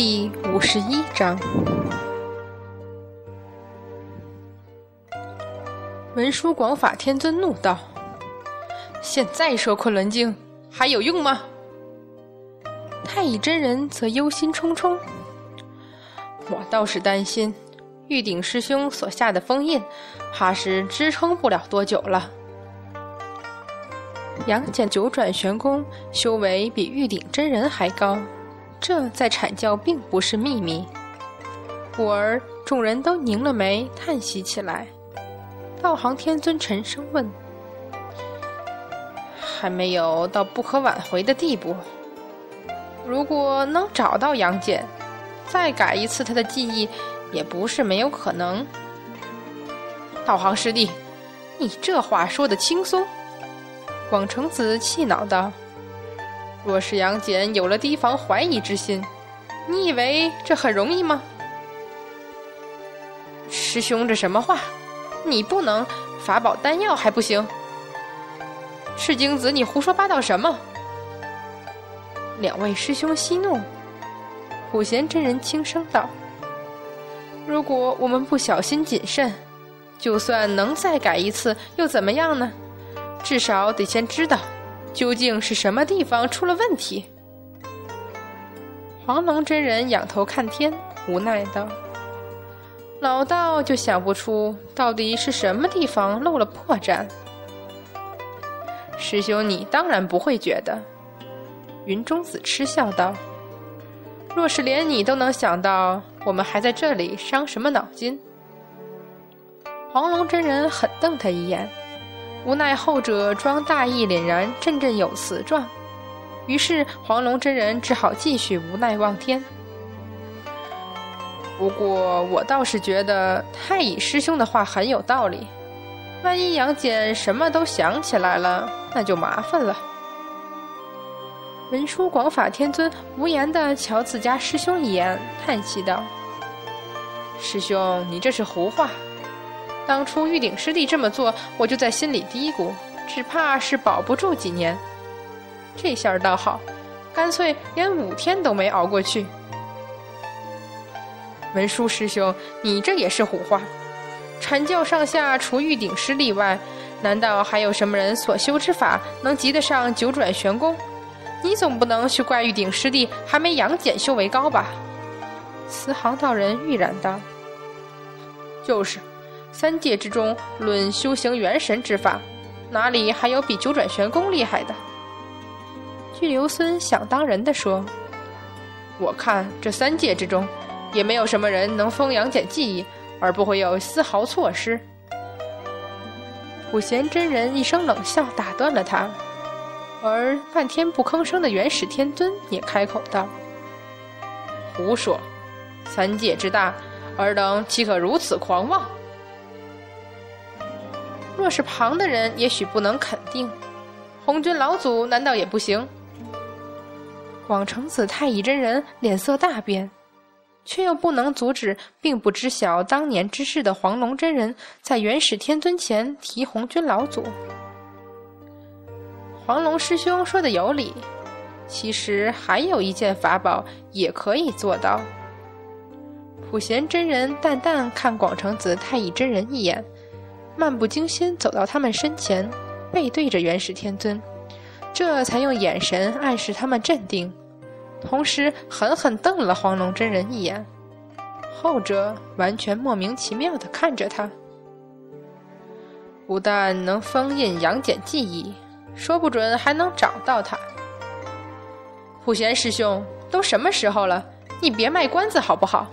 第五十一章，文殊广法天尊怒道：“现在说昆仑镜还有用吗？”太乙真人则忧心忡忡：“我倒是担心，玉鼎师兄所下的封印，怕是支撑不了多久了。”杨戬九转玄功修为比玉鼎真人还高，这在阐教并不是秘密。故而众人都凝了眉，叹息起来。道行天尊沉声问：“还没有到不可挽回的地步。如果能找到杨戬，再改一次他的记忆，也不是没有可能。”道行师弟，你这话说的轻松。广成子气恼道：“若是杨戬有了提防怀疑之心，你以为这很容易吗？”师兄，这什么话？你不能法宝丹药还不行？赤精子，你胡说八道什么？两位师兄息怒。普贤真人轻声道：“如果我们不小心谨慎，就算能再改一次，又怎么样呢？”至少得先知道，究竟是什么地方出了问题。黄龙真人仰头看天，无奈道：“老道就想不出到底是什么地方漏了破绽。”师兄，你当然不会觉得。云中子嗤笑道：“若是连你都能想到，我们还在这里伤什么脑筋？”黄龙真人狠瞪他一眼。无奈后者装大义凛然，振振有词状，于是黄龙真人只好继续无奈望天。不过我倒是觉得太乙师兄的话很有道理，万一杨戬什么都想起来了，那就麻烦了。文殊广法天尊无言地瞧自家师兄一眼，叹息道：“师兄，你这是胡话。”当初玉鼎师弟这么做，我就在心里嘀咕，只怕是保不住几年。这下倒好，干脆连五天都没熬过去。文殊师兄，你这也是胡话。阐教上下除玉鼎师弟外，难道还有什么人所修之法能及得上九转玄功？你总不能去怪玉鼎师弟还没杨戬修为高吧？慈航道人郁然道：“就是。”三界之中，论修行元神之法，哪里还有比九转玄功厉害的？巨留孙想当然地说：“我看这三界之中，也没有什么人能封杨戬记忆，而不会有丝毫错失。”普贤真人一声冷笑打断了他，而半天不吭声的元始天尊也开口道：“胡说！三界之大，尔等岂可如此狂妄？”若是旁的人，也许不能肯定，红军老祖难道也不行？广成子太乙真人脸色大变，却又不能阻止并不知晓当年之事的黄龙真人在元始天尊前提红军老祖。黄龙师兄说的有理，其实还有一件法宝也可以做到。普贤真人淡淡看广成子太乙真人一眼。漫不经心走到他们身前，背对着元始天尊，这才用眼神暗示他们镇定，同时狠狠瞪了黄龙真人一眼。后者完全莫名其妙的看着他，不但能封印杨戬记忆，说不准还能找到他。普贤师兄，都什么时候了，你别卖关子好不好？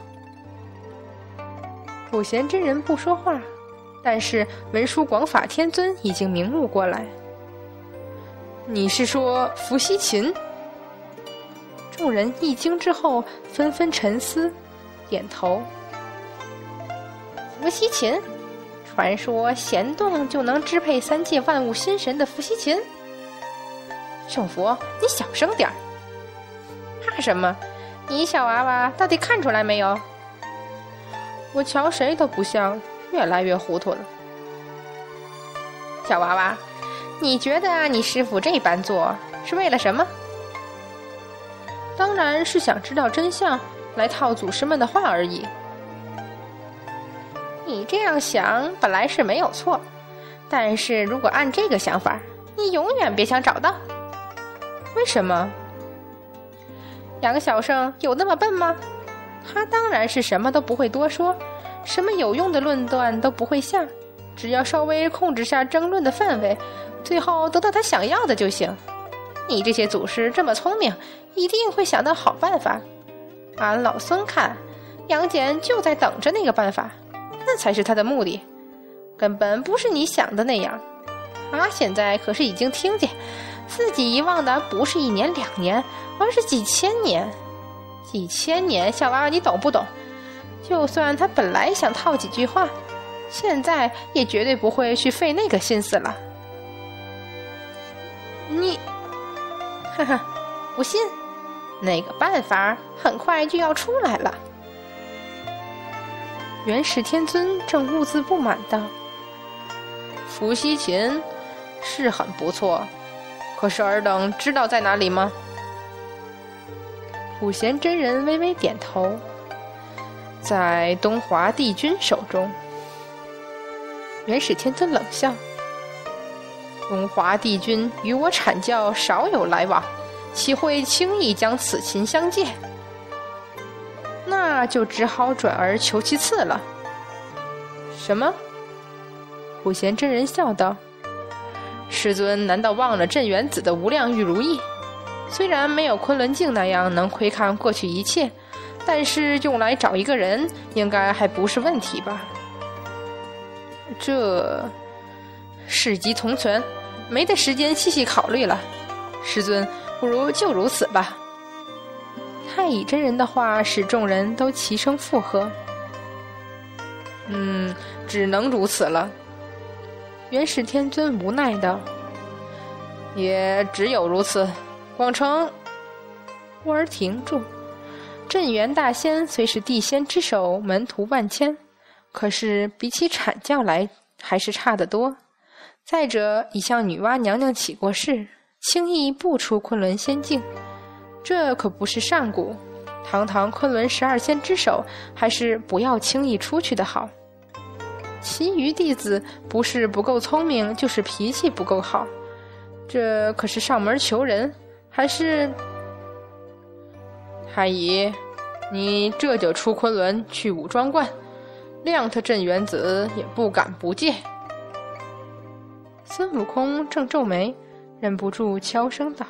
普贤真人不说话。但是文殊广法天尊已经明悟过来。你是说伏羲琴？众人一惊之后，纷纷沉思，点头。伏羲琴，传说弦动就能支配三界万物心神的伏羲琴。圣佛，你小声点儿。怕什么？你小娃娃到底看出来没有？我瞧谁都不像。越来越糊涂了，小娃娃，你觉得你师傅这般做是为了什么？当然是想知道真相，来套祖师们的话而已。你这样想本来是没有错，但是如果按这个想法，你永远别想找到。为什么？杨小生有那么笨吗？他当然是什么都不会多说，什么有用的论断都不会下，只要稍微控制下争论的范围，最后得到他想要的就行。你这些祖师这么聪明，一定会想到好办法。俺老孙看，杨戬就在等着那个办法，那才是他的目的，根本不是你想的那样。他现在可是已经听见，自己遗忘的不是一年两年，而是几千年。几千年，小娃娃，你懂不懂？就算他本来想套几句话，现在也绝对不会去费那个心思了。你，哈哈，不信？那个办法很快就要出来了。元始天尊正兀自不满道：“伏羲琴是很不错，可是尔等知道在哪里吗？”普贤真人微微点头，在东华帝君手中。元始天尊冷笑：“东华帝君与我阐教少有来往。”岂会轻易将此琴相借？那就只好转而求其次了。什么？普贤真人笑道：“师尊难道忘了镇元子的无量玉如意？虽然没有昆仑镜那样能窥看过去一切，但是用来找一个人，应该还不是问题吧？”这事急从权，没得时间细细考虑了。师尊。不如就如此吧。太乙真人的话使众人都齐声附和。嗯，只能如此了。元始天尊无奈道：“也只有如此。”广成，忽而停住。镇元大仙虽是地仙之首，门徒万千，可是比起阐教来，还是差得多。再者，已向女娲娘娘起过誓。轻易不出昆仑仙境，这可不是善古。堂堂昆仑十二仙之首，还是不要轻易出去的好。其余弟子不是不够聪明，就是脾气不够好。这可是上门求人，还是太乙？你这就出昆仑去武装观，谅他镇元子也不敢不借。孙悟空正皱眉。忍不住悄声道：“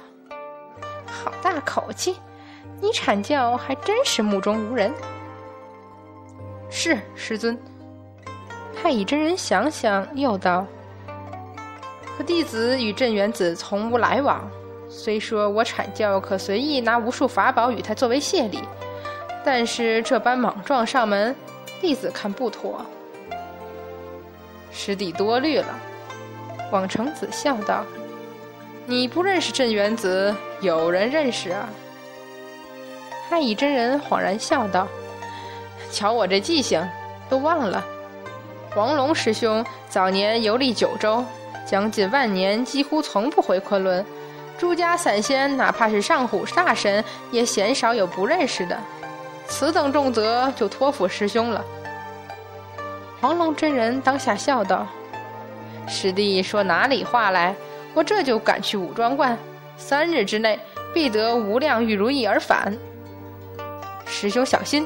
好大口气！你阐教还真是目中无人。”是师尊。太乙真人想想，又道：“可弟子与镇元子从无来往，虽说我阐教可随意拿无数法宝与他作为谢礼，但是这般莽撞上门，弟子看不妥。”师弟多虑了。广成子笑道。你不认识镇元子，有人认识啊。太乙真人恍然笑道：“瞧我这记性，都忘了。黄龙师兄早年游历九州，将近万年几乎从不回昆仑。朱家散仙，哪怕是上虎煞神，也鲜少有不认识的。此等重责，就托付师兄了。”黄龙真人当下笑道：“师弟说哪里话来？”我这就赶去武装观，三日之内必得无量玉如意而返。师兄小心！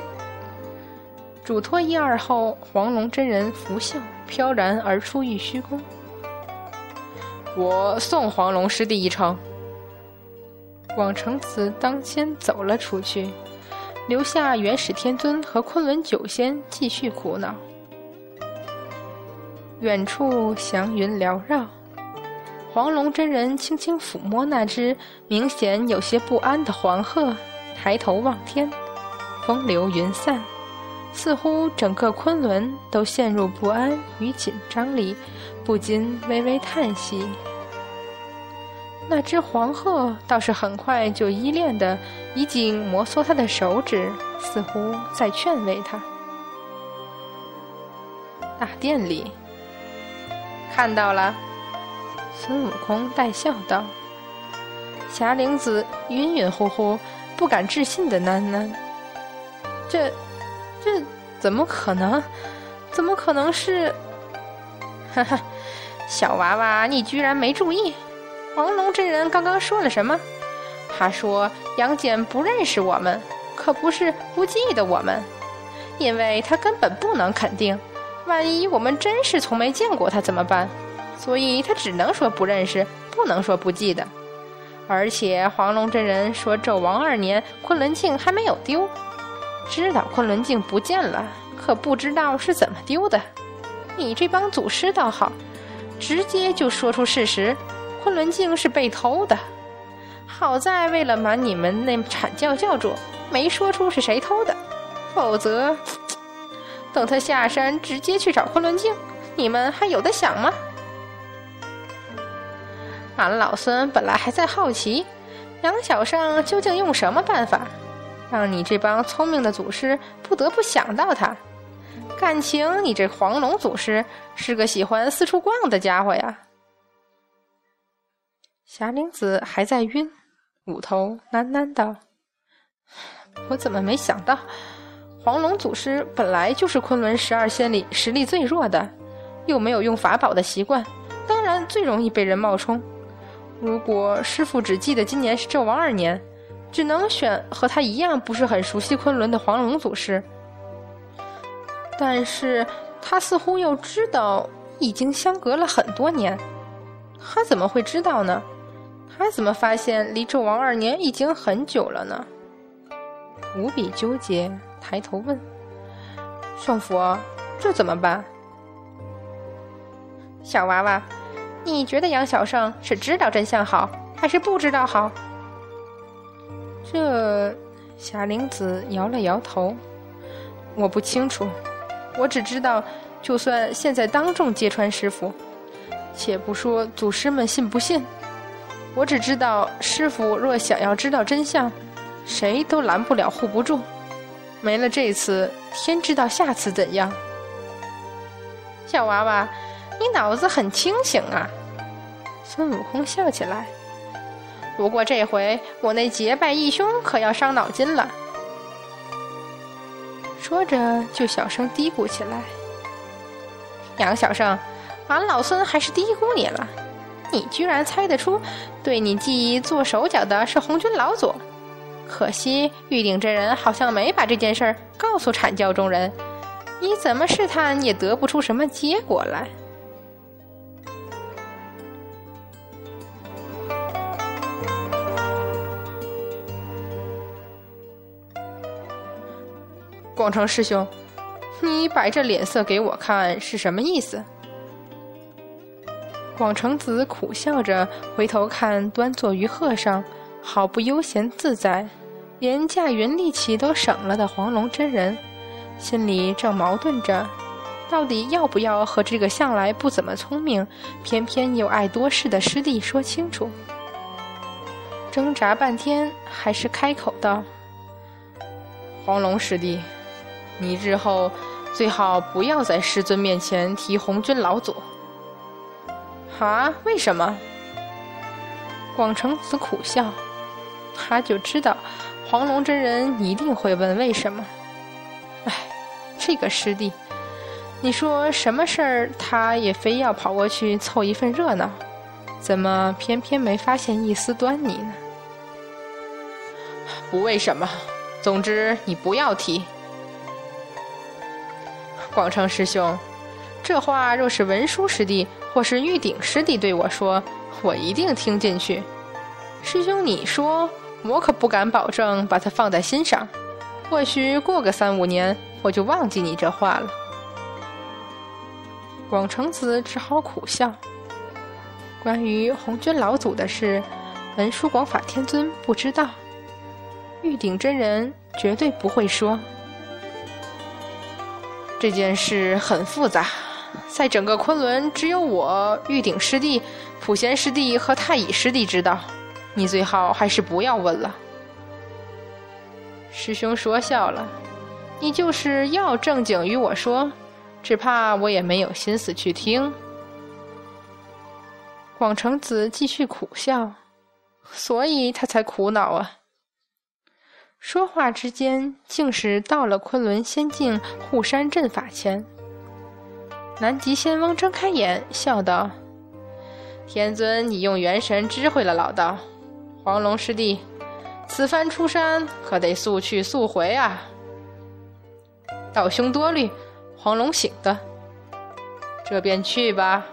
嘱托一二后，黄龙真人拂袖飘然而出玉虚宫。我送黄龙师弟一程。广成子当先走了出去，留下元始天尊和昆仑九仙继续苦恼。远处祥云缭绕。黄龙真人轻轻抚摸那只明显有些不安的黄鹤，抬头望天，风流云散，似乎整个昆仑都陷入不安与紧张里，不禁微微叹息。那只黄鹤倒是很快就依恋的，已经摩挲他的手指，似乎在劝慰他。大殿里，看到了。孙悟空带笑道：“霞灵子晕晕乎乎，不敢置信的喃喃。”这，这怎么可能？怎么可能是？哈哈，小娃娃，你居然没注意？黄龙真人刚刚说了什么？他说杨戬不认识我们，可不是不记得我们，因为他根本不能肯定，万一我们真是从没见过他怎么办？所以他只能说不认识，不能说不记得。而且黄龙真人说纣王二年昆仑镜还没有丢，知道昆仑镜不见了，可不知道是怎么丢的。你这帮祖师倒好，直接就说出事实，昆仑镜是被偷的。好在为了瞒你们那阐教教主，没说出是谁偷的，否则等他下山直接去找昆仑镜，你们还有的想吗？俺老孙本来还在好奇，杨小胜究竟用什么办法，让你这帮聪明的祖师不得不想到他。感情你这黄龙祖师是个喜欢四处逛的家伙呀。霞灵子还在晕。五头喃喃道：“我怎么没想到，黄龙祖师本来就是昆仑十二仙里实力最弱的，又没有用法宝的习惯，当然最容易被人冒充。如果师傅只记得今年是纣王二年，只能选和他一样不是很熟悉昆仑的黄龙祖师。但是他似乎又知道已经相隔了很多年，他怎么会知道呢？”他怎么发现离纣王二年已经很久了呢？无比纠结，抬头问：“圣佛，这怎么办？”小娃娃，你觉得杨小胜是知道真相好，还是不知道好？这霞灵子摇了摇头：“我不清楚，我只知道，就算现在当众揭穿师傅，且不说祖师们信不信。”我只知道，师傅若想要知道真相，谁都拦不了、护不住。没了这次，天知道下次怎样。小娃娃，你脑子很清醒啊！孙悟空笑起来。不过这回我那结拜义兄可要伤脑筋了。说着，就小声嘀咕起来：“杨小生，俺老孙还是低估你了。”你居然猜得出，对你记忆做手脚的是红军老左。可惜玉鼎真人好像没把这件事儿告诉阐教中人，你怎么试探也得不出什么结果来。广成师兄，你摆这脸色给我看是什么意思？广成子苦笑着回头看端坐于鹤上，毫不悠闲自在，连驾云力气都省了的黄龙真人，心里正矛盾着，到底要不要和这个向来不怎么聪明，偏偏又爱多事的师弟说清楚。挣扎半天，还是开口道：“黄龙师弟，你日后最好不要在师尊面前提红军老祖。”啊？为什么？广成子苦笑，他就知道黄龙真人一定会问为什么。哎，这个师弟，你说什么事儿他也非要跑过去凑一份热闹，怎么偏偏没发现一丝端倪呢？不为什么，总之你不要提。广成师兄，这话若是文殊师弟。或是玉鼎师弟对我说：“我一定听进去。”师兄，你说，我可不敢保证把它放在心上。或许过个三五年，我就忘记你这话了。广成子只好苦笑。关于红军老祖的事，文殊广法天尊不知道，玉鼎真人绝对不会说。这件事很复杂。在整个昆仑，只有我玉鼎师弟、普贤师弟和太乙师弟知道。你最好还是不要问了。师兄说笑了，你就是要正经与我说，只怕我也没有心思去听。广成子继续苦笑，所以他才苦恼啊。说话之间，竟是到了昆仑仙境护山阵法前。南极仙翁睁开眼，笑道：“天尊，你用元神知会了老道。黄龙师弟，此番出山可得速去速回啊！”道兄多虑，黄龙醒的，这便去吧。